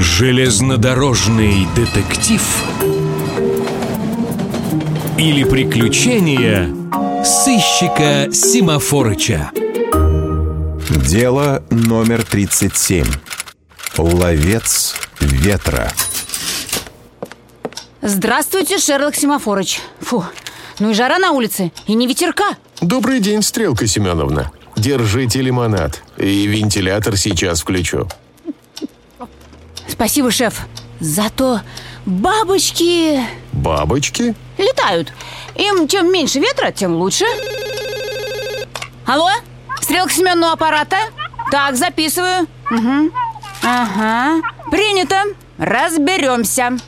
Железнодорожный детектив или приключения сыщика Симафорыча. Дело номер 37. Ловец ветра. Здравствуйте, Шерлок Симафорыч. Фу, ну и жара на улице, и не ветерка. Добрый день, Стрелка Семеновна. Держите лимонад. И вентилятор сейчас включу. Спасибо, шеф. Зато бабочки Бабочки? летают. Им чем меньше ветра, тем лучше. Алло? Стрелка Семенного аппарата? Так, записываю. Угу. Ага. Принято. Разберемся.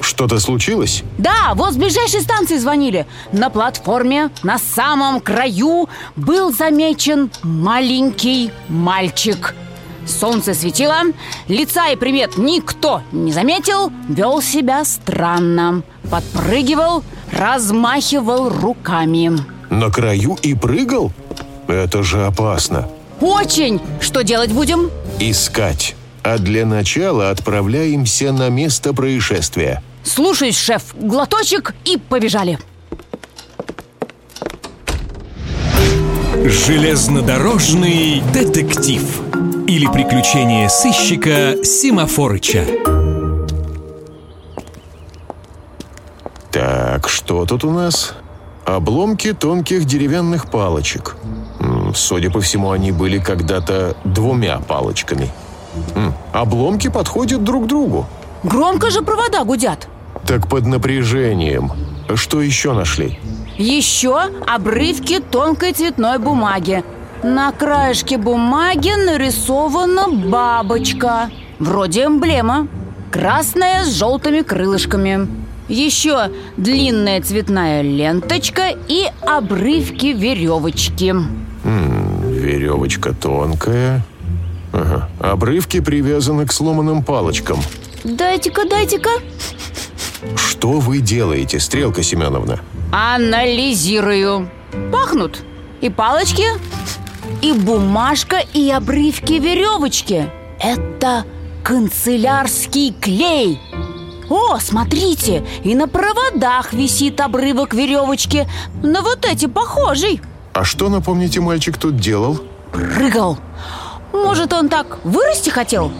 Что-то случилось? Да, вот с ближайшей станции звонили. На платформе, на самом краю, был замечен маленький мальчик. Солнце светило, лица и примет никто не заметил, вел себя странно. Подпрыгивал, размахивал руками. На краю и прыгал? Это же опасно. Очень! Что делать будем? Искать. А для начала отправляемся на место происшествия. Слушаюсь, шеф. Глоточек и побежали. Железнодорожный детектив или приключения сыщика Симафорыча. Так, что тут у нас? Обломки тонких деревянных палочек. Судя по всему, они были когда-то двумя палочками. Обломки подходят друг к другу. Громко же провода гудят. Так под напряжением. Что еще нашли? Еще обрывки тонкой цветной бумаги. На краешке бумаги нарисована бабочка. Вроде эмблема. Красная с желтыми крылышками. Еще длинная цветная ленточка и обрывки веревочки. Веревочка тонкая. Ага. Обрывки привязаны к сломанным палочкам. Дайте-ка, дайте-ка. Что вы делаете, Стрелка Семеновна? Анализирую. Пахнут. И палочки, и бумажка, и обрывки веревочки. Это канцелярский клей. О, смотрите, и на проводах висит обрывок веревочки. На вот эти похожий. А что, напомните, мальчик тут делал? Прыгал. Может, он так вырасти хотел?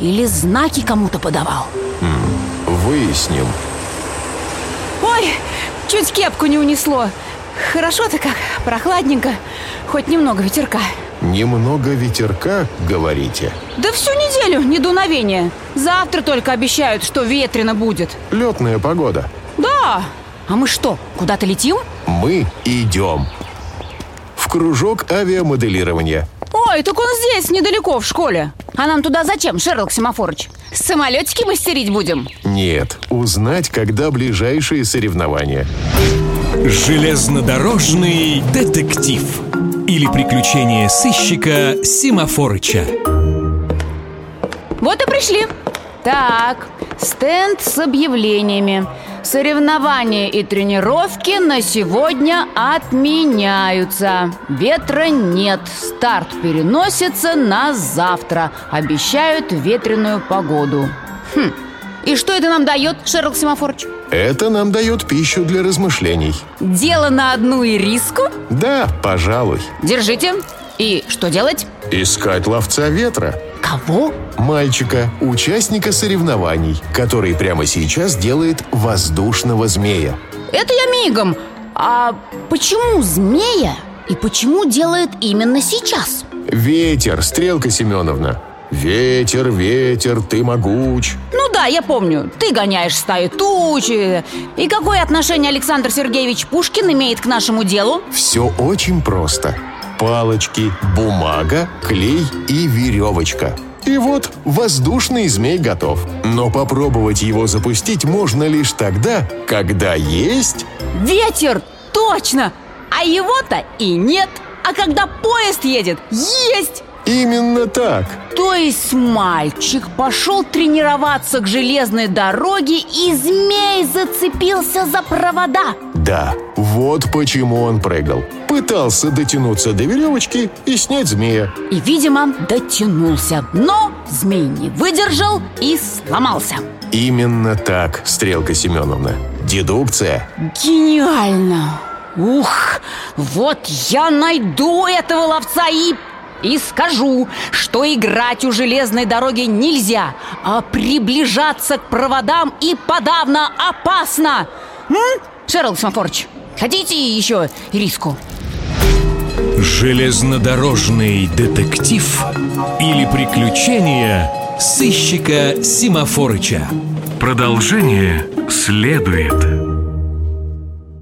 Или знаки кому-то подавал? Выясним. Ой, чуть кепку не унесло. Хорошо-то как, прохладненько. Хоть немного ветерка. Немного ветерка, говорите? Да всю неделю не дуновение. Завтра только обещают, что ветрено будет. Летная погода. Да. А мы что, куда-то летим? Мы идем. В кружок авиамоделирования. Ой, так он здесь, недалеко, в школе. А нам туда зачем, Шерлок Семафорыч? Самолетики мастерить будем? Нет, узнать, когда ближайшие соревнования. Железнодорожный детектив или приключения сыщика Симафорыча. Вот и пришли. Так, стенд с объявлениями. Соревнования и тренировки на сегодня отменяются. Ветра нет. Старт переносится на завтра. Обещают ветреную погоду. Хм. И что это нам дает, Шерлок Семафорыч? Это нам дает пищу для размышлений. Дело на одну ириску? Да, пожалуй. Держите. И что делать? Искать ловца ветра. Кого? Мальчика, участника соревнований, который прямо сейчас делает воздушного змея. Это я мигом. А почему змея? И почему делает именно сейчас? Ветер, Стрелка Семеновна. Ветер, ветер, ты могуч. Ну да, я помню. Ты гоняешь стаи тучи. И какое отношение Александр Сергеевич Пушкин имеет к нашему делу? Все очень просто. Палочки, бумага, клей и веревочка. И вот воздушный змей готов. Но попробовать его запустить можно лишь тогда, когда есть... Ветер! Точно! А его-то и нет. А когда поезд едет, есть! Именно так. То есть мальчик пошел тренироваться к железной дороге и змей зацепился за провода Да, вот почему он прыгал. Пытался дотянуться до веревочки и снять змея. И, видимо, дотянулся Но змей не выдержал и сломался Именно так, Стрелка Семеновна. Дедукция. Гениально! Ух, вот я найду этого ловца и... И скажу, что играть у железной дороги нельзя, а приближаться к проводам и подавно опасно. М? Шерл Семафорович, хотите еще риску? Железнодорожный детектив или приключения сыщика Симафорыча. Продолжение следует.